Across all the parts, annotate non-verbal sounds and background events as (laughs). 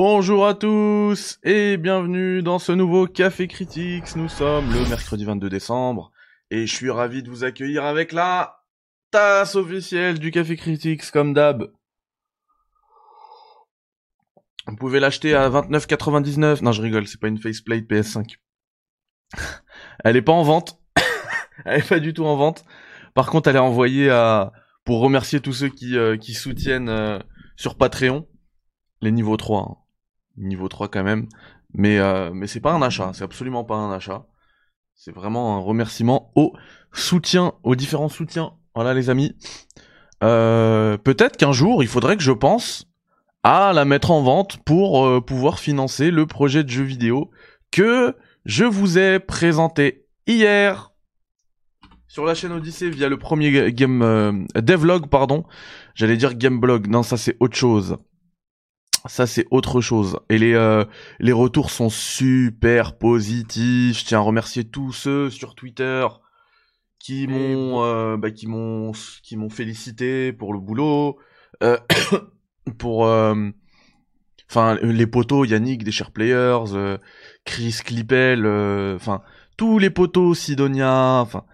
Bonjour à tous et bienvenue dans ce nouveau Café Critiques. Nous sommes le mercredi 22 décembre et je suis ravi de vous accueillir avec la tasse officielle du Café Critiques comme d'hab. Vous pouvez l'acheter à 29,99. Non, je rigole, c'est pas une faceplate PS5. (laughs) Elle est pas en vente. (laughs) elle est pas du tout en vente. Par contre, elle est envoyée pour remercier tous ceux qui, euh, soutiennent euh, sur Patreon les niveaux 3. Hein. Niveau 3 quand même. Mais, euh, mais c'est pas un achat, c'est absolument pas un achat. C'est vraiment un remerciement au soutien, aux différents soutiens. Voilà les amis. Peut-être qu'un jour, il faudrait que je pense à la mettre en vente pour pouvoir financer le projet de jeu vidéo que je vous ai présenté hier sur la chaîne Odyssey via le premier game euh, devlog pardon. J'allais dire gameblog, non ça c'est autre chose. Ça c'est autre chose. Et les euh, les retours sont super positifs. Je tiens à remercier tous ceux sur Twitter qui m'ont euh, bah, qui m'ont qui m'ont félicité pour le boulot euh, (coughs) pour enfin les potos Yannick des Share Players Chris Clippel enfin tous les potos Sidonia enfin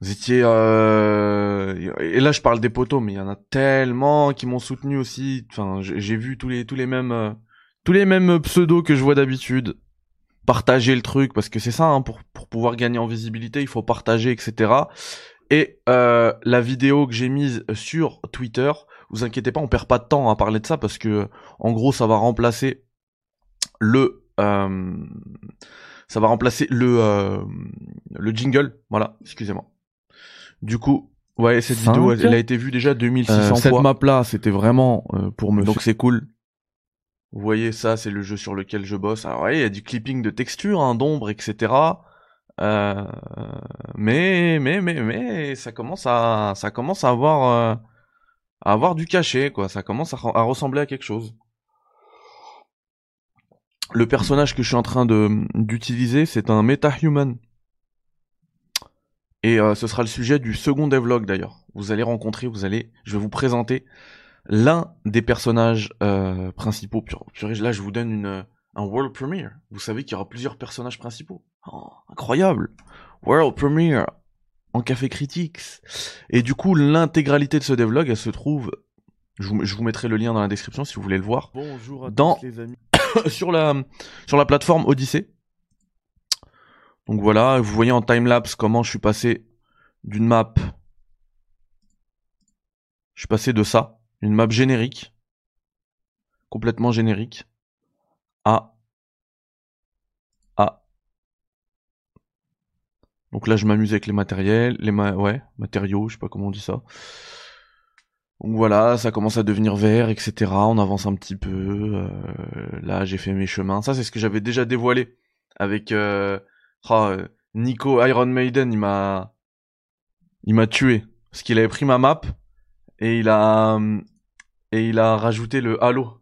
vous étiez euh... et là je parle des poteaux, mais il y en a tellement qui m'ont soutenu aussi. Enfin, j'ai vu tous les tous les mêmes euh, tous les mêmes pseudos que je vois d'habitude. Partager le truc parce que c'est ça hein, pour pour pouvoir gagner en visibilité, il faut partager, etc. Et euh, la vidéo que j'ai mise sur Twitter, vous inquiétez pas, on perd pas de temps à parler de ça parce que en gros ça va remplacer le euh, ça va remplacer le euh, le jingle. Voilà, excusez-moi. Du coup, ouais, cette vidéo, elle, a été vue déjà 2600 euh, fois. Cette map là, c'était vraiment euh, pour me. Donc c'est cool. Vous voyez, ça, c'est le jeu sur lequel je bosse. Alors, ouais, il y a du clipping de texture, hein, d'ombre, etc. Euh, mais, mais, mais, mais, ça commence à, ça commence à avoir, euh, à avoir du cachet, quoi. Ça commence à, à ressembler à quelque chose. Le personnage que je suis en train de d'utiliser, c'est un meta-human. Et euh, ce sera le sujet du second devlog d'ailleurs. Vous allez rencontrer, vous allez, je vais vous présenter l'un des personnages euh, principaux. là, je vous donne une, un world premiere. Vous savez qu'il y aura plusieurs personnages principaux. Oh, incroyable. World premiere en café critiques. Et du coup, l'intégralité de ce devlog, elle se trouve. Je vous, je vous, mettrai le lien dans la description si vous voulez le voir. Bonjour à dans, tous les amis. (coughs) sur la sur la plateforme Odyssey. Donc voilà, vous voyez en timelapse comment je suis passé d'une map. Je suis passé de ça, une map générique, complètement générique, à à. Donc là, je m'amuse avec les matériels, les ouais, matériaux, je sais pas comment on dit ça. Donc voilà, ça commence à devenir vert, etc. On avance un petit peu. Euh, là, j'ai fait mes chemins. Ça, c'est ce que j'avais déjà dévoilé avec euh, Oh, Nico Iron Maiden, il m'a, il m'a tué parce qu'il avait pris ma map et il a et il a rajouté le Halo.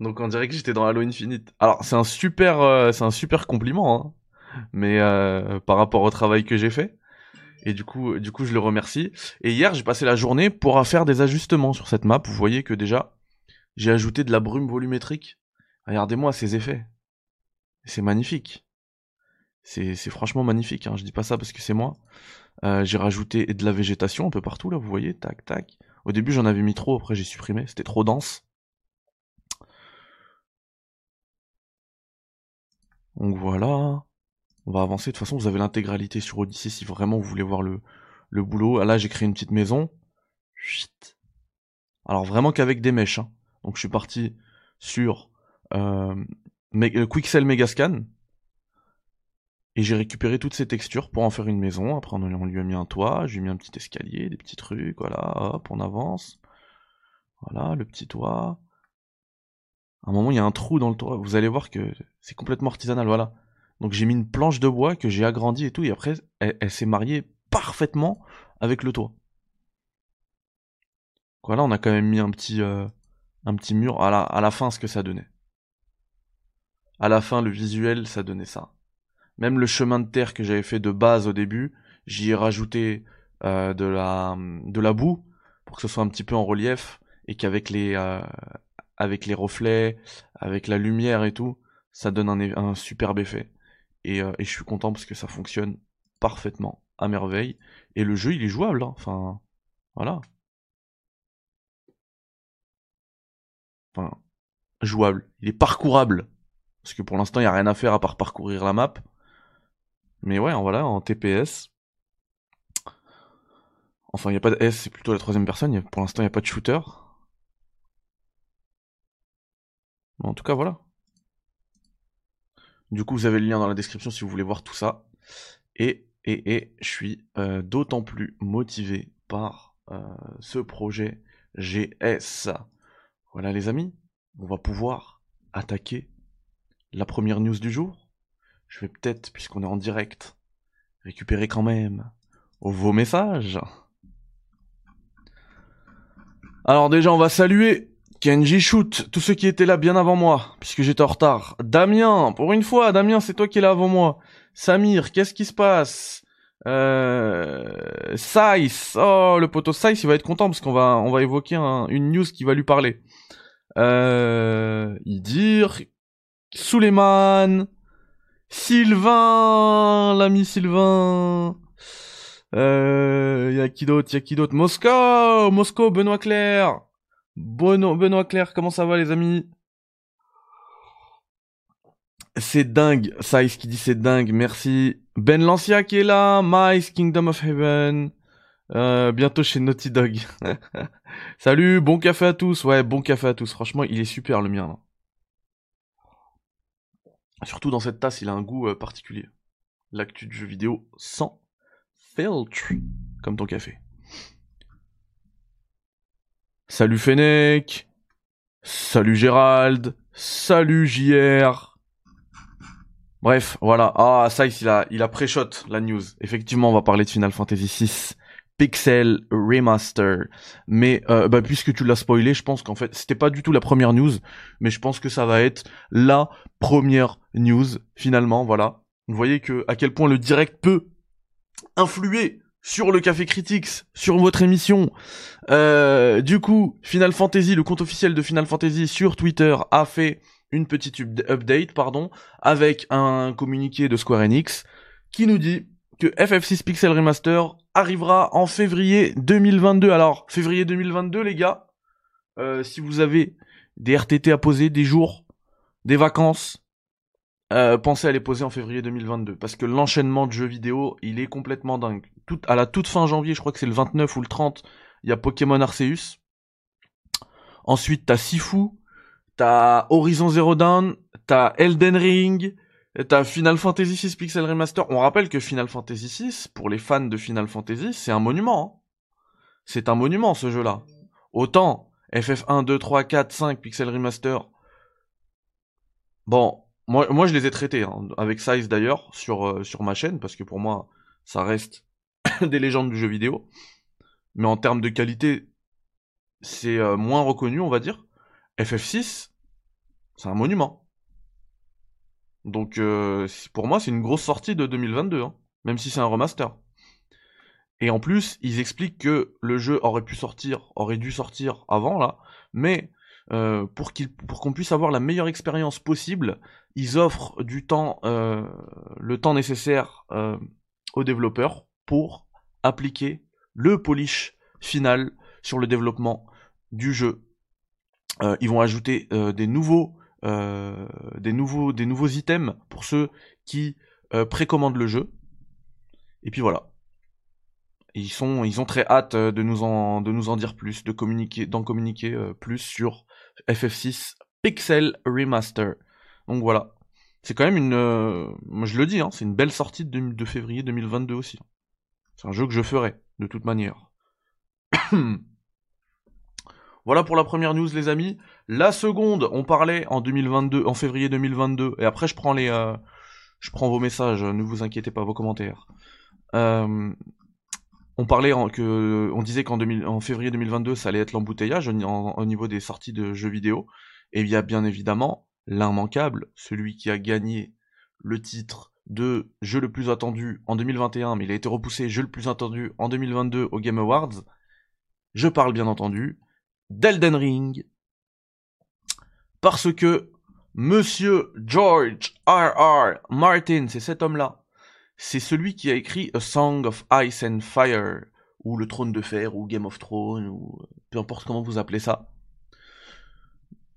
Donc on dirait que j'étais dans Halo Infinite. Alors c'est un super, euh, c'est un super compliment, hein. mais euh, par rapport au travail que j'ai fait. Et du coup, du coup, je le remercie. Et hier, j'ai passé la journée pour faire des ajustements sur cette map. Vous voyez que déjà, j'ai ajouté de la brume volumétrique. Regardez-moi ces effets. C'est magnifique. C'est, franchement magnifique, hein. je dis pas ça parce que c'est moi. Euh, j'ai rajouté de la végétation un peu partout là, vous voyez, tac tac. Au début j'en avais mis trop, après j'ai supprimé, c'était trop dense. Donc voilà, on va avancer. De toute façon, vous avez l'intégralité sur Odyssey si vraiment vous voulez voir le, le boulot. Là, j'ai créé une petite maison. Chut. Alors vraiment qu'avec des mèches. Hein. Donc je suis parti sur euh, euh Quixel Megascan. Et j'ai récupéré toutes ces textures pour en faire une maison. Après, on lui a mis un toit, j'ai mis un petit escalier, des petits trucs, voilà, hop, on avance. Voilà, le petit toit. À un moment, il y a un trou dans le toit. Vous allez voir que c'est complètement artisanal, voilà. Donc j'ai mis une planche de bois que j'ai agrandie et tout, et après, elle, s'est mariée parfaitement avec le toit. Voilà, on a quand même mis un petit, euh, un petit mur. À la, à la fin, ce que ça donnait. À la fin, le visuel, ça donnait ça. Même le chemin de terre que j'avais fait de base au début, j'y ai rajouté euh, de la de la boue pour que ce soit un petit peu en relief et qu'avec les euh, avec les reflets, avec la lumière et tout, ça donne un, un superbe effet. Et, euh, et, je suis content parce que ça fonctionne parfaitement, à merveille. Et le jeu, il est jouable, hein. enfin, voilà. Enfin, jouable. Il est parcourable. Parce que pour l'instant, il n'y a rien à faire à part parcourir la map. Mais ouais, voilà, en TPS. Enfin, il n'y a pas de S, c'est plutôt la troisième personne. Pour l'instant, il n'y a pas de shooter. En tout cas, voilà. Du coup, vous avez le lien dans la description si vous voulez voir tout ça. Et, et, et je suis euh, d'autant plus motivé par euh, ce projet GS. Voilà les amis, on va pouvoir attaquer la première news du jour. Je vais peut-être, puisqu'on est en direct, récupérer quand même vos messages. Alors déjà, on va saluer Kenji Shoot, tous ceux qui étaient là bien avant moi, puisque j'étais en retard. Damien, pour une fois, Damien, c'est toi qui es là avant moi. Samir, qu'est-ce qui se passe? Euh... Oh le poteau Saïs, il va être content parce qu'on va on va évoquer une news qui va lui parler. Euh... Idir, Suleiman, Sylvain, l'ami Sylvain. Euh, y a qui d'autre, y a qui d'autre? Moscou, Moscou, Benoît Claire. Benoît, Claire, comment ça va les amis? C'est dingue, Saïs qui dit c'est dingue, merci. Ben Lancia qui est là, Mice, Kingdom of Heaven. Euh, bientôt chez Naughty Dog. (laughs) Salut, bon café à tous. Ouais, bon café à tous. Franchement, il est super le mien. Surtout dans cette tasse, il a un goût euh, particulier. L'actu de jeu vidéo sans filtre, comme ton café. Salut Fennec. Salut Gérald. Salut JR. Bref, voilà. Ah, ça, il a, il a pré-shot la news. Effectivement, on va parler de Final Fantasy VI Pixel Remaster. Mais euh, bah, puisque tu l'as spoilé, je pense qu'en fait, c'était pas du tout la première news, mais je pense que ça va être la première news finalement. Voilà. Vous voyez que à quel point le direct peut influer sur le Café Critics, sur votre émission. Euh, du coup, Final Fantasy, le compte officiel de Final Fantasy sur Twitter a fait une petite update, pardon, avec un communiqué de Square Enix qui nous dit que FF6 Pixel Remaster arrivera en février 2022. Alors, février 2022, les gars, euh, si vous avez des RTT à poser, des jours, des vacances, euh, pensez à les poser en février 2022. Parce que l'enchaînement de jeux vidéo, il est complètement dingue. Tout, à la toute fin janvier, je crois que c'est le 29 ou le 30, il y a Pokémon Arceus. Ensuite, t'as Sifu, t'as Horizon Zero Dawn, t'as Elden Ring, T'as Final Fantasy VI Pixel Remaster. On rappelle que Final Fantasy VI, pour les fans de Final Fantasy, c'est un monument. Hein. C'est un monument ce jeu-là. Autant FF1, 2, 3, 4, 5 Pixel Remaster. Bon, moi, moi je les ai traités, hein, avec Size d'ailleurs, sur, euh, sur ma chaîne, parce que pour moi, ça reste (coughs) des légendes du jeu vidéo. Mais en termes de qualité, c'est euh, moins reconnu, on va dire. FF6, c'est un monument. Donc euh, pour moi, c'est une grosse sortie de 2022, hein, même si c'est un remaster. Et en plus, ils expliquent que le jeu aurait pu sortir, aurait dû sortir avant là, mais euh, pour qu'on puisse avoir la meilleure expérience possible, ils offrent du temps, euh, le temps nécessaire aux développeurs pour appliquer le polish final sur le développement du jeu. ils vont ajouter des nouveaux euh, des nouveaux des nouveaux items pour ceux qui euh, précommandent le jeu. Et puis voilà. ils sont ils ont très hâte euh, de nous en de nous en dire plus, de communiquer d'en communiquer plus sur FF6 Pixel Remaster. Donc voilà. C'est quand même une moi je le dis hein, c'est une belle sortie de, de février 2022 aussi. C'est un jeu que je ferai de toute manière. (clears throat) Voilà pour la première news, les amis. La seconde, on parlait en 2022, en février 2022, et après je prends les, euh, je prends vos messages. Ne vous inquiétez pas, vos commentaires. Euh, on parlait que, on disait qu'en en février 2022, ça allait être l'embouteillage au, niveau des sorties de jeux vidéo. Et il y a bien évidemment l'immanquable, celui qui a gagné le titre de jeu le plus attendu en 2021, mais il a été repoussé jeu le plus attendu en 2022 au Game Awards. Je parle bien entendu d'Elden Ring. Parce que Monsieur George R. R. Martin, c'est cet homme-là. C'est celui qui a écrit A Song of Ice and Fire, ou Le Trône de Fer, ou Game of Thrones, ou peu importe comment vous appelez ça.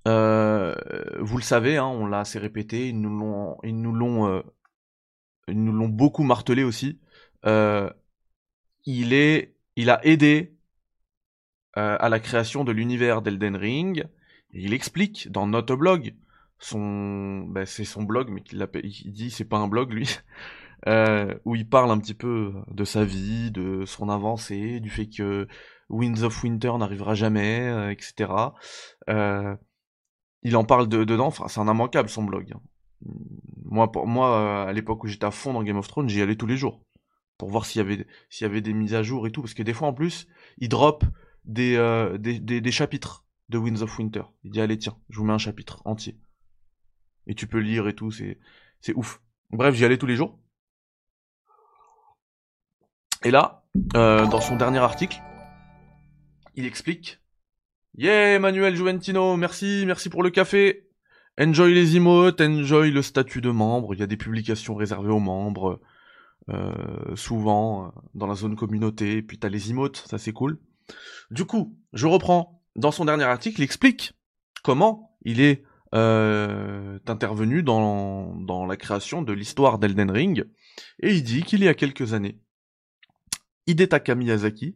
Euh, vous le savez, hein, on l'a assez répété, ils nous l'ont, ils nous l'ont, euh, ils nous l'ont beaucoup martelé aussi. Euh, il est, il a aidé euh, à la création de l'univers d'Elden Ring. Il explique dans notre blog son, ben, c'est son blog, mais qu'il il dit c'est pas un blog lui, (laughs) euh, où il parle un petit peu de sa vie, de son avancée, du fait que Winds of Winter n'arrivera jamais, euh, etc. Euh, il en parle de, dedans, enfin c'est un immanquable son blog. Hein. Moi, pour moi, à l'époque où j'étais à fond dans Game of Thrones, j'y allais tous les jours pour voir s'il y avait s'il y avait des mises à jour et tout, parce que des fois en plus, il drop des, des, des, des chapitres de Winds of Winter. Il dit allez tiens, je vous mets un chapitre entier et tu peux lire et tout, c'est c'est ouf. Bref, j'y allais tous les jours. Et là, euh, dans son dernier article, il explique Yeah, Emmanuel Juventino, merci, merci pour le café. Enjoy les emotes, enjoy le statut de membre. Il y a des publications réservées aux membres, euh, souvent euh, dans la zone communauté. Puis t'as les emotes, ça c'est cool. Du coup, je reprends. Dans son dernier article, il explique comment il est euh, intervenu dans, la création de l'histoire d'Elden Ring, et il dit qu'il y a quelques années, Hidetaka Miyazaki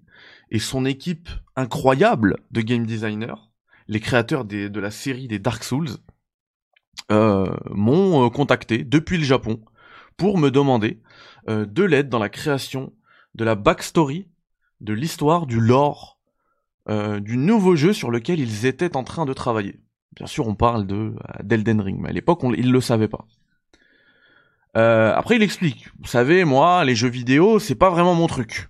et son équipe incroyable de game designers, les créateurs de la série des Dark Souls, euh, m'ont euh, contacté depuis le Japon pour me demander de l'aide dans la création de la backstory, de l'histoire, du lore, euh, du nouveau jeu sur lequel ils étaient en train de travailler. Bien sûr, on parle de euh, d'Elden Ring, mais à l'époque, il le savait pas. Euh, après, il explique. Vous savez, moi, les jeux vidéo, c'est pas vraiment mon truc.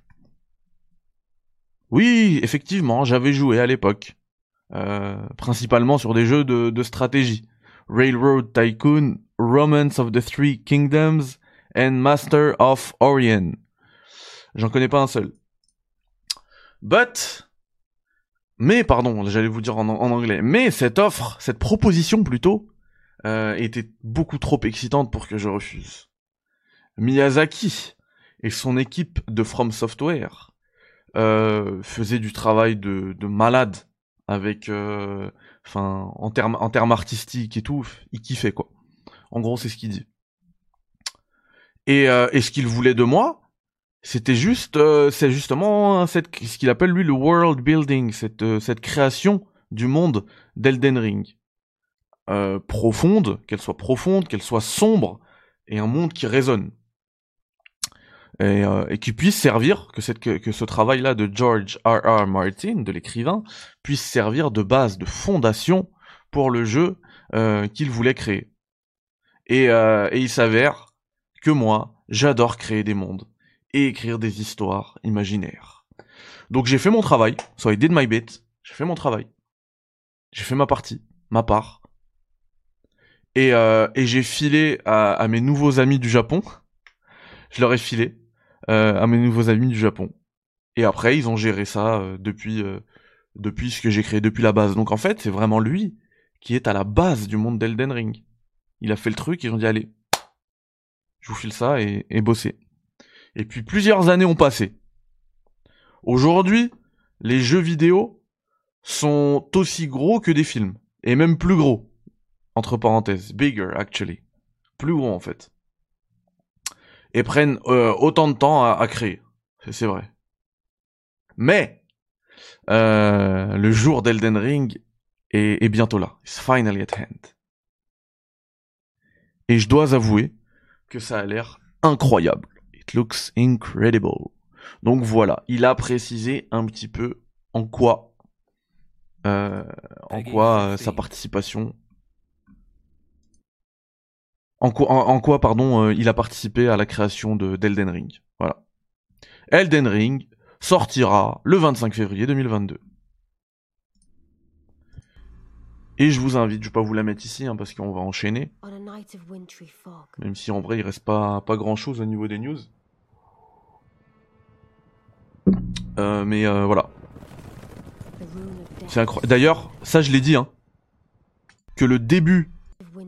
Oui, effectivement, j'avais joué à l'époque. Principalement sur des jeux de, de, stratégie. Railroad Tycoon, Romance of the Three Kingdoms and Master of Orient. J'en connais pas un seul. But, mais, pardon, j'allais vous dire en, anglais, mais cette offre, cette proposition plutôt, euh, était beaucoup trop excitante pour que je refuse. Miyazaki et son équipe de From Software euh, faisaient du travail de, de malade avec, euh, enfin, en termes en termes artistiques et tout, il kiffait quoi. En gros, c'est ce qu'il dit. Et, euh, et ce qu'il voulait de moi, c'était juste, euh, c'est justement cette, ce qu'il appelle lui le world building, cette, euh, création du monde d'Elden Ring. Euh, profonde, qu'elle soit profonde, qu'elle soit sombre, et un monde qui résonne. Et, qui puisse servir, que, ce travail-là de George R. R. Martin, de l'écrivain, puisse servir de base, de fondation pour le jeu qu'il voulait créer. Et il s'avère que moi, j'adore créer des mondes et écrire des histoires imaginaires. Donc j'ai fait mon travail, so I did my bit, j'ai fait mon travail. J'ai fait ma partie, ma part. Et, euh, j'ai filé à, mes nouveaux amis du Japon. Je leur ai filé euh, à mes nouveaux amis du Japon. Et après, ils ont géré ça euh, depuis, depuis ce que j'ai créé, depuis la base. Donc en fait, c'est vraiment lui qui est à la base du monde d'Elden Ring. Il a fait le truc, ils ont dit allez, je vous file ça et, et bossez. Et puis plusieurs années ont passé. Aujourd'hui, les jeux vidéo sont aussi gros que des films. Et même plus gros. Entre parenthèses. Bigger, actually. Plus gros, en fait. Et prennent euh, autant de temps à, créer. C'est vrai. Mais, euh, le jour d'Elden Ring est, est bientôt là. It's finally at hand. Et je dois avouer que ça a l'air incroyable looks incredible. Donc voilà, il a précisé un petit peu en quoi, euh, en quoi euh, sa participation, en quoi, en, quoi pardon, euh, il a participé à la création de d'Elden Ring. Voilà. Elden Ring sortira le 25 février 2022. Et je vous invite, je vais pas vous la mettre ici hein, parce qu'on va enchaîner. Même si en vrai il reste pas, pas grand chose au niveau des news. Euh, mais euh, voilà. C'est incroyable. D'ailleurs, ça je l'ai dit, hein. que le début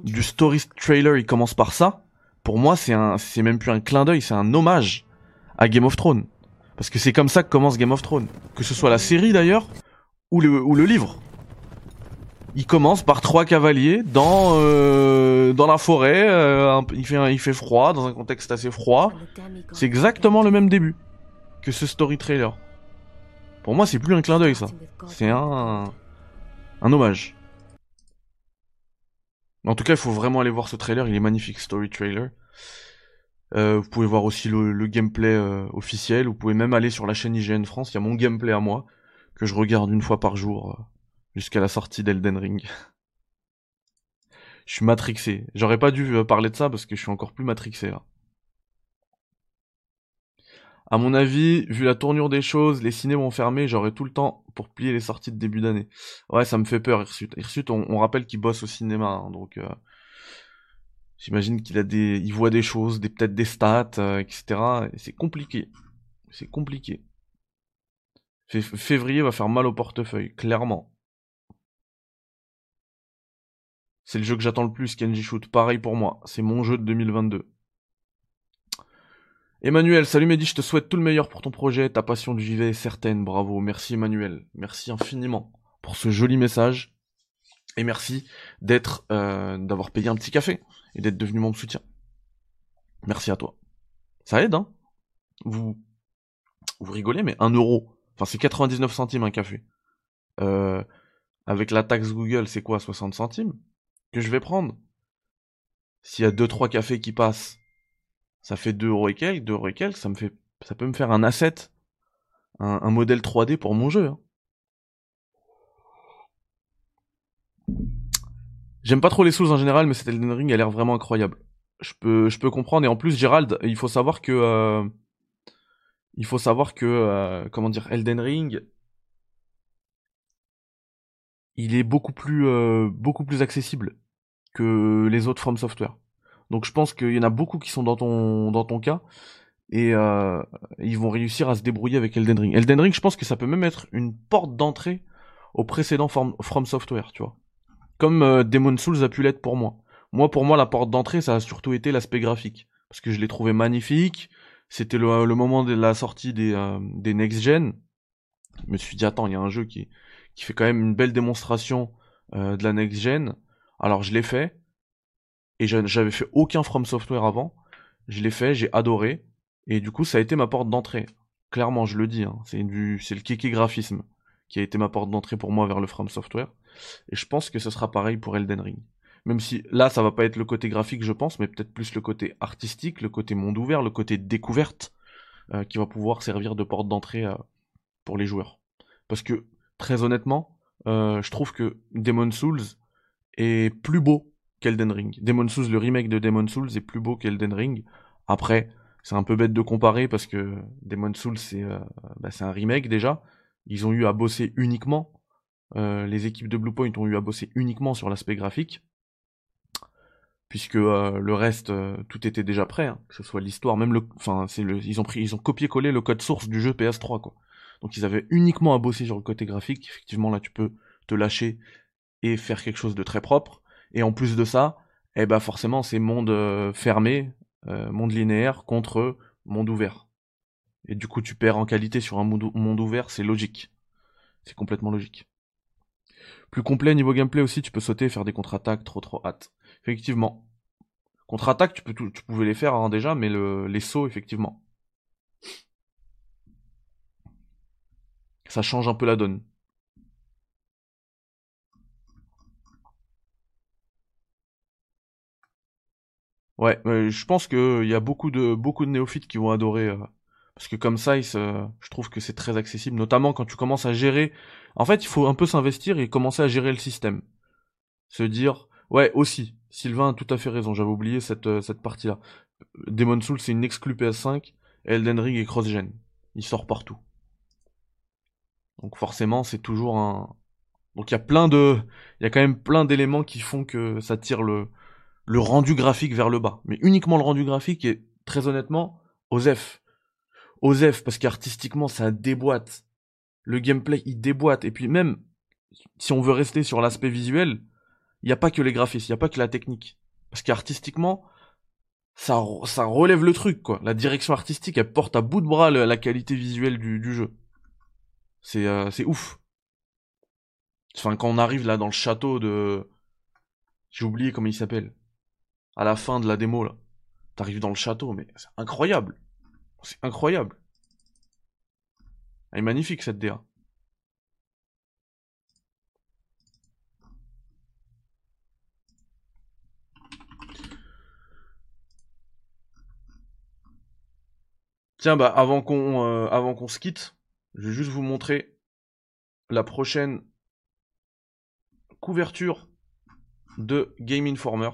du story trailer il commence par ça, pour moi c'est un, c'est même plus un clin d'œil, c'est un hommage à Game of Thrones. Parce que c'est comme ça que commence Game of Thrones. Que ce soit la série d'ailleurs, ou le, ou le livre. Il commence par trois cavaliers dans euh, dans la forêt. il fait il fait froid dans un contexte assez froid. C'est exactement le même début ce story trailer. Pour moi, c'est plus un clin d'œil ça. C'est un hommage. En tout cas, il faut vraiment aller voir ce trailer. Il est magnifique, story trailer. Euh, vous pouvez voir aussi le, gameplay euh, officiel. Vous pouvez même aller sur la chaîne IGN France. Il y a mon gameplay à moi que je regarde une fois par jour euh, jusqu'à la sortie d'Elden Ring. (laughs) je suis matrixé. J'aurais pas dû parler de ça parce que je suis encore plus matrixé. À mon avis, vu la tournure des choses, les ciné vont fermer, j'aurai tout le temps pour plier les sorties de début d'année. Ouais, ça me fait peur, Hirsute. Hirsute, on, rappelle qu'il bosse au cinéma, hein, donc euh, j'imagine qu'il a des, il voit des choses, des peut-être des stats, euh, etc. Et c'est compliqué. C'est compliqué. Fé- février va faire mal au portefeuille, clairement. C'est le jeu que j'attends le plus, Kenji Shoot. Pareil pour moi, c'est mon jeu de 2022. Emmanuel, salut Mehdi, je te souhaite tout le meilleur pour ton projet. Ta passion du JV certaine, bravo. Merci Emmanuel, merci infiniment pour ce joli message. Et merci d'être, euh, d'avoir payé un petit café et d'être devenu membre soutien. Merci à toi. Ça aide, hein? Vous, vous rigolez, mais un euro, enfin c'est 99 centimes un café. Euh, avec la taxe Google, c'est quoi, 60 centimes? Que je vais prendre? S'il y a deux trois cafés qui passent, ça fait 2 euros et quelques, 2 euros et quelques, ça me fait, ça peut me faire un asset, un, un modèle 3D pour mon jeu. hein. J'aime pas trop les Souls en général, mais cet Elden Ring a l'air vraiment incroyable. Je peux, je peux comprendre. Et en plus, Gérald, il faut savoir que, euh, il faut savoir que, euh, comment dire, Elden Ring, il est beaucoup plus, euh, beaucoup plus accessible que les autres From Software. Donc je pense qu'il y en a beaucoup qui sont dans ton, dans ton cas et euh, ils vont réussir à se débrouiller avec Elden Ring. Elden Ring, je pense que ça peut même être une porte d'entrée au précédent From, From Software, tu vois. Comme euh, Demon Souls a pu l'être pour moi. Moi, pour moi, la porte d'entrée, ça a surtout été l'aspect graphique. Parce que je l'ai trouvé magnifique. C'était le, moment de la sortie des, euh, des next-gen. Je me suis dit, attends, il y a un jeu qui, qui fait quand même une belle démonstration euh, de la next-gen. Alors, je l'ai fait. Et j'a- j'avais fait aucun From Software avant. Je l'ai fait, j'ai adoré. Et du coup, ça a été ma porte d'entrée. Clairement, je le dis. Hein. C'est le kiki graphisme qui a été ma porte d'entrée pour moi vers le From Software. Et je pense que ce sera pareil pour Elden Ring. Même si là, ça va pas être le côté graphique, je pense, mais peut-être plus le côté artistique, le côté monde ouvert, le côté découverte, euh, qui va pouvoir servir de porte d'entrée euh, pour les joueurs. Parce que, très honnêtement, euh, je trouve que Demon Souls est plus beau qu'Elden Ring. Demon Souls, le remake de Demon Souls est plus beau qu'Elden Ring. Après, c'est un peu bête de comparer parce que Demon Souls, c'est euh, bah, un remake déjà. Ils ont eu à bosser uniquement euh, les équipes de Bluepoint ont eu à bosser uniquement sur l'aspect graphique, puisque euh, le reste, tout était déjà prêt, hein, que ce soit l'histoire, même le, enfin, ils ont ils ont copié-collé le code source du jeu PS3, quoi. Donc ils avaient uniquement à bosser sur le côté graphique. Effectivement, là, tu peux te lâcher et faire quelque chose de très propre. Et en plus de ça, eh ben forcément, c'est monde euh, fermé, euh, monde linéaire contre monde ouvert. Et du coup, tu perds en qualité sur un monde, ouvert, c'est logique. C'est complètement logique. Plus complet niveau gameplay aussi, tu peux sauter et faire des contre-attaques, trop trop hâte. Effectivement. Contre-attaques, tu, tu pouvais les faire hein, déjà, mais le, les sauts, effectivement. Ça change un peu la donne. Ouais, euh, je pense que il y a beaucoup de beaucoup de néophytes qui vont adorer euh, parce que comme ça, je trouve que c'est très accessible, notamment quand tu commences à gérer. En fait, il faut un peu s'investir et commencer à gérer le système. Se dire, ouais, aussi, Sylvain a tout à fait raison. J'avais oublié cette euh, cette partie-là. Demon Souls, c'est une exclu PS5. et Elden Ring est cross-gen. Il sort partout. Donc forcément, c'est toujours un. Donc il y a plein de, il y a quand même plein d'éléments qui font que ça tire le le rendu graphique vers le bas. Mais uniquement le rendu graphique et très honnêtement, Osef. Osef, parce qu'artistiquement, ça déboîte. Le gameplay, il déboîte. Et puis même, si on veut rester sur l'aspect visuel, il n'y a pas que les graphismes, il n'y a pas que la technique. Parce qu'artistiquement, ça, ça relève le truc, quoi. La direction artistique, elle porte à bout de bras la, qualité visuelle du, jeu. C'est euh, ouf. Enfin, quand on arrive là dans le château de... J'ai oublié comment il s'appelle. À la fin de la démo, là. T'arrives dans le château, mais c'est incroyable. C'est incroyable. Elle est magnifique, cette DA. Tiens, bah, avant qu'on euh, avant qu'on se quitte, je vais juste vous montrer la prochaine couverture de Game Informer,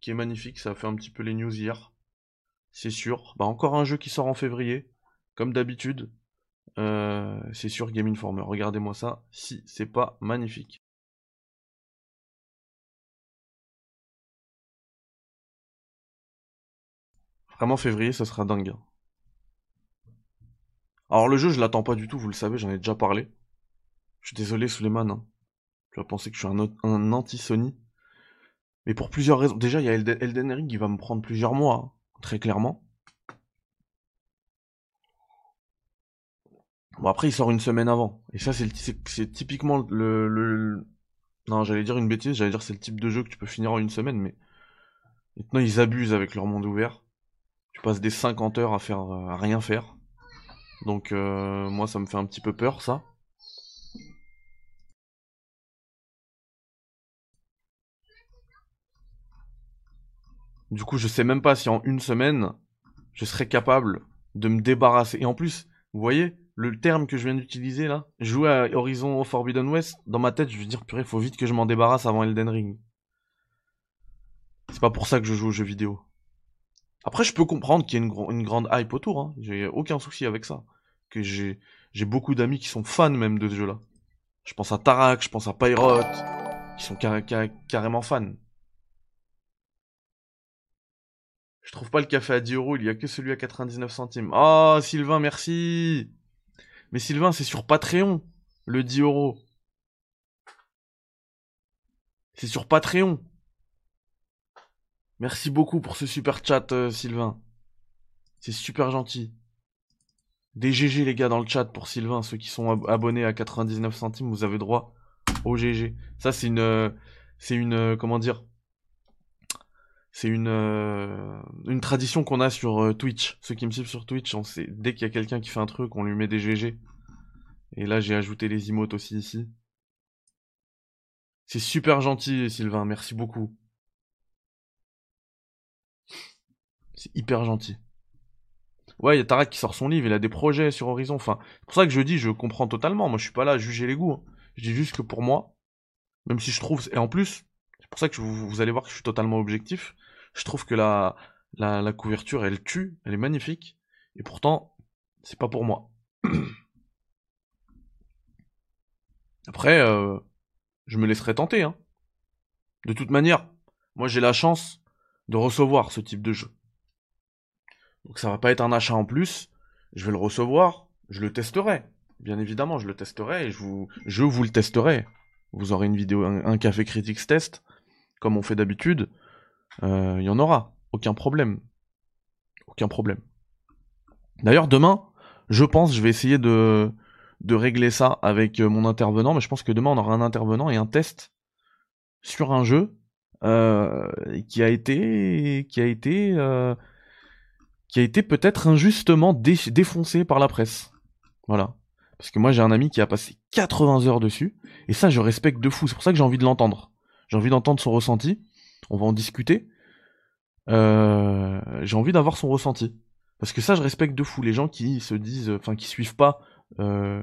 qui est magnifique, ça a fait un petit peu les news hier, c'est sûr. Bah, encore un jeu qui sort en février, comme d'habitude, euh, c'est sûr Game Informer, regardez-moi ça, si c'est pas magnifique. Vraiment février, ça sera dingue. Alors le jeu, je l'attends pas du tout, vous le savez, j'en ai déjà parlé. Je suis désolé, Suleiman. Hein. Tu vas penser que je suis un, anti-Sony. Mais pour plusieurs raisons. Déjà, il y a Elden, Ring qui va me prendre plusieurs mois, hein, très clairement. Bon, après, il sort une semaine avant. Et ça, c'est typiquement le. Non, j'allais dire une bêtise, j'allais dire c'est le type de jeu que tu peux finir en une semaine, mais... Maintenant, ils abusent avec leur monde ouvert. Tu passes des 50 heures à faire à rien faire. Donc euh, moi ça me fait un petit peu peur ça. Du coup je sais même pas si en une semaine je serais capable de me débarrasser. Et en plus, vous voyez, le terme que je viens d'utiliser là, jouer à Horizon Forbidden West, dans ma tête je vais dire purée faut vite que je m'en débarrasse avant Elden Ring. C'est pas pour ça que je joue aux jeux vidéo. Après, je peux comprendre qu'il y ait une, grande hype autour. Hein. J'ai aucun souci avec ça. Que j'ai beaucoup d'amis qui sont fans même de ce jeu-là. Je pense à Tarak, je pense à Pyrote, qui sont carrément fans. Je trouve pas le café à 10 euros, il y a que celui à 99 centimes. Oh, Sylvain, merci Mais Sylvain, c'est sur Patreon, le 10 euros. C'est sur Patreon. Merci beaucoup pour ce super chat, euh, Sylvain. C'est super gentil. Des GG les gars dans le chat pour Sylvain, ceux qui sont abonnés à 99 centimes, vous avez droit au GG. Ça c'est une, euh, c'est une, euh, comment dire, c'est une, une tradition qu'on a sur Twitch. Ceux qui me suivent sur Twitch, on sait, dès qu'il y a quelqu'un qui fait un truc, on lui met des GG. Et là j'ai ajouté les emotes aussi ici. C'est super gentil Sylvain, merci beaucoup. C'est hyper gentil. Ouais, il y a Tarak qui sort son livre, il a des projets sur Horizon. Enfin, c'est pour ça que je dis, je comprends totalement. Moi, je suis pas là à juger les goûts. Hein. Je dis juste que pour moi, même si je trouve, et en plus, pour ça que vous, allez voir que je suis totalement objectif. Je trouve que la, couverture, elle tue, elle est magnifique. Et pourtant, c'est pas pour moi. (clears throat) Après, euh, je me laisserai tenter. Hein. De toute manière, moi j'ai la chance de recevoir ce type de jeu. Donc ça va pas être un achat en plus. Je vais le recevoir, je le testerai. Bien évidemment, je le testerai et je vous, le testerai. Vous aurez une vidéo, un, café critiques test, comme on fait d'habitude. Euh, il y en aura, aucun problème. Aucun problème. D'ailleurs, demain, je pense, je vais essayer de, de régler ça avec euh, mon intervenant, mais je pense que demain on aura un intervenant et un test sur un jeu euh, qui a été, qui a été qui a été peut-être injustement défoncé par la presse. Voilà. Parce que moi j'ai un ami qui a passé 80 heures dessus, et ça je respecte de fou, c'est pour ça que j'ai envie de l'entendre. J'ai envie d'entendre son ressenti, on va en discuter. Euh, j'ai envie d'avoir son ressenti. Parce que ça je respecte de fou, les gens qui se disent, enfin qui suivent pas, euh,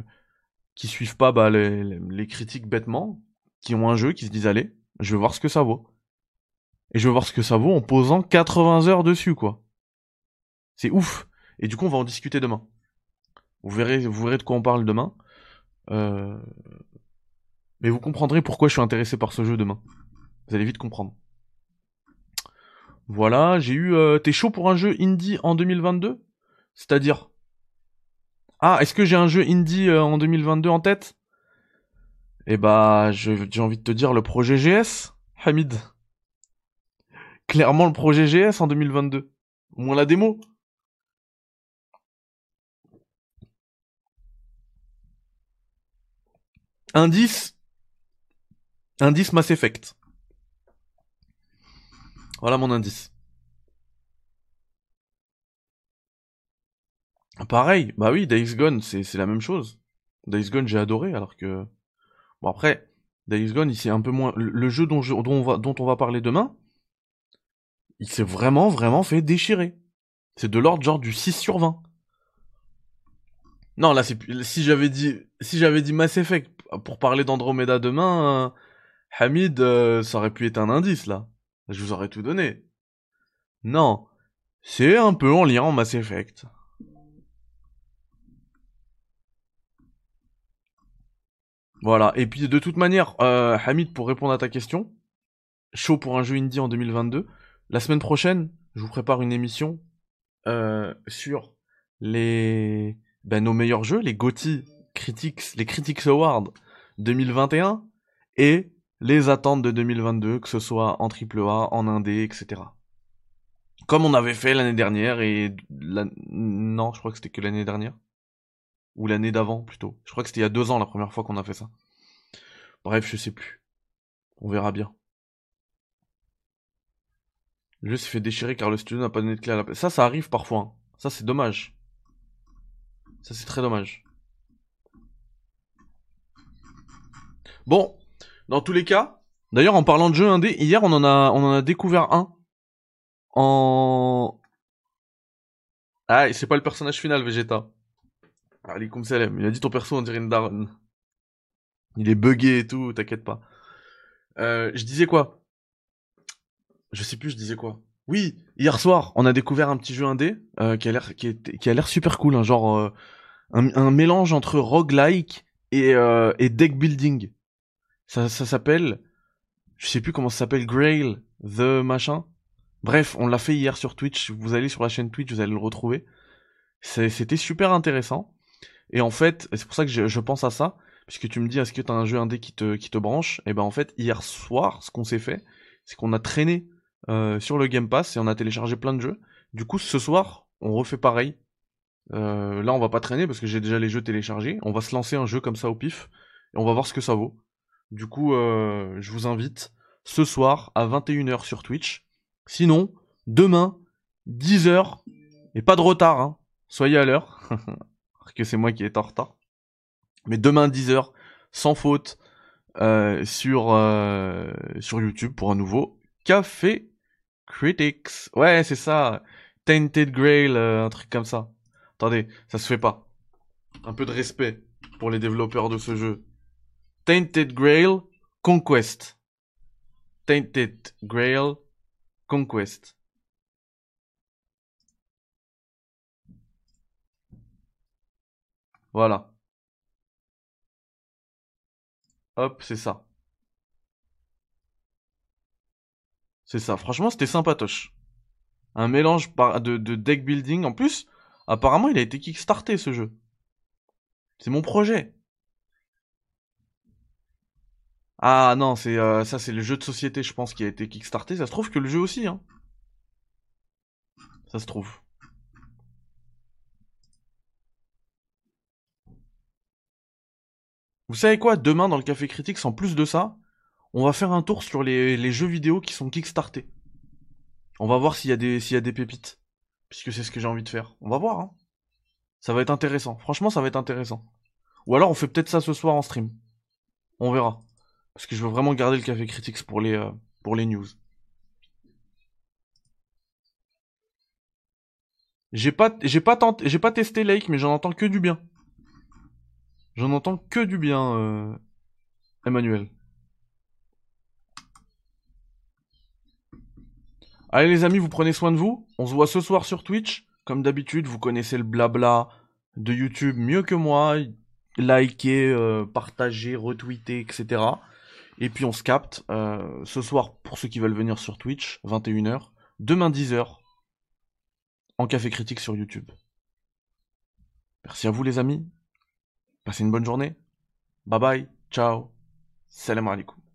qui suivent pas bah, les, critiques bêtement, qui ont un jeu, qui se disent allez, je vais voir ce que ça vaut. Et je vais voir ce que ça vaut en posant 80 heures dessus, quoi. C'est ouf. Et du coup, on va en discuter demain. Vous verrez, vous verrez de quoi on parle demain. Euh, mais vous comprendrez pourquoi je suis intéressé par ce jeu demain. Vous allez vite comprendre. Voilà, j'ai eu... Euh, t'es chaud pour un jeu indie en 2022 C'est-à-dire... Ah, est-ce que j'ai un jeu indie euh, en 2022 en tête? Eh bah, j'ai envie de te dire le projet GS. Hamid. Clairement le projet GS en 2022. Au moins la démo. Indice. Indice Mass Effect. Voilà mon indice. Pareil, bah oui, Days Gone, c'est la même chose. Days Gone, j'ai adoré, alors que... Bon après, Days Gone, il s'est un peu moins... Le jeu dont, dont, on va, dont on va parler demain, il s'est vraiment, vraiment fait déchirer. C'est de l'ordre genre du 6 sur 20. Non, là, c'est si j'avais dit si j'avais dit Mass Effect pour parler d'Andromeda demain, euh, Hamid, euh, ça aurait pu être un indice là. Je vous aurais tout donné. Non, c'est un peu en lien en Mass Effect. Voilà. Et puis de toute manière, euh, Hamid, pour répondre à ta question, chaud pour un jeu indie en 2022. La semaine prochaine, je vous prépare une émission sur les ben, nos meilleurs jeux, les GOTY Critics, les Critics Awards 2021 et les attentes de 2022, que ce soit en AAA, en indé, etc. Comme on avait fait l'année dernière et non, je crois que c'était que l'année dernière ou l'année d'avant plutôt. Je crois que c'était il y a deux ans la première fois qu'on a fait ça. Bref, je sais plus. On verra bien. Le jeu s'est fait déchirer car le studio n'a pas donné de clé à la Ça, ça arrive parfois. Hein. Ça, c'est dommage. Ça, c'est très dommage. Bon, dans tous les cas, d'ailleurs, en parlant de jeux indé, hier, on en a, on en a découvert un. En... Ah, c'est pas le personnage final, Vegeta. Allez, comme Salem. Il a dit ton perso, on dirait une daronne. Il est buggé et tout, t'inquiète pas. Euh, je disais quoi? Je sais plus, je disais quoi. Oui, hier soir, on a découvert un petit jeu indé euh, qui a l'air qui, a l'air super cool, un genre euh, un, mélange entre roguelike et, euh, et deck building. Ça, ça s'appelle, je sais plus comment ça s'appelle, Grail the machin. Bref, on l'a fait hier sur Twitch. Vous allez sur la chaîne Twitch, vous allez le retrouver. C'était super intéressant. Et en fait, c'est pour ça que je, pense à ça, puisque tu me dis, est-ce que t'as un jeu indé qui te, qui te branche? Et ben en fait, hier soir, ce qu'on s'est fait, c'est qu'on a traîné euh, sur le Game Pass et on a téléchargé plein de jeux. Du coup, ce soir, on refait pareil. Euh, là, on va pas traîner parce que j'ai déjà les jeux téléchargés. On va se lancer un jeu comme ça au pif et on va voir ce que ça vaut. Du coup, euh, je vous invite ce soir à 21h sur Twitch. Sinon, demain, 10h, et pas de retard, hein. soyez à l'heure, (laughs) que c'est moi qui est en retard. Mais demain, 10h, sans faute, euh, sur, euh, sur YouTube pour un nouveau Café Critics. Ouais, c'est ça. Tainted Grail, euh, un truc comme ça. Attendez, ça se fait pas. Un peu de respect pour les développeurs de ce jeu. Tainted Grail Conquest. Tainted Grail Conquest. Voilà. Hop, c'est ça. C'est ça. Franchement, c'était sympatoche. Un mélange de, de deck building. En plus, apparemment, il a été kickstarté ce jeu. C'est mon projet. Ah non, c'est euh, ça, c'est le jeu de société, je pense, qui a été kickstarté. Ça se trouve que le jeu aussi, hein. Ça se trouve. Vous savez quoi? Demain, dans le Café Critique, en plus de ça, on va faire un tour sur les, jeux vidéo qui sont kickstartés. On va voir s'il y, a des, y a des pépites. Puisque c'est ce que j'ai envie de faire. On va voir, hein. Ça va être intéressant. Franchement, ça va être intéressant. Ou alors, on fait peut-être ça ce soir en stream. On verra. Parce que je veux vraiment garder le Café Critics pour les, euh, news. J'ai pas, pas pas testé Lake, mais j'en entends que du bien. J'en entends que du bien, euh, Emmanuel. Allez les amis, vous prenez soin de vous. On se voit ce soir sur Twitch. Comme d'habitude, vous connaissez le blabla de YouTube mieux que moi. Likez, euh, partagez, retweetez, etc. Et puis on se capte euh, ce soir pour ceux qui veulent venir sur Twitch, 21h. Demain 10h, en café critique sur YouTube. Merci à vous les amis. Passez une bonne journée. Bye bye. Ciao. Salam alaikum.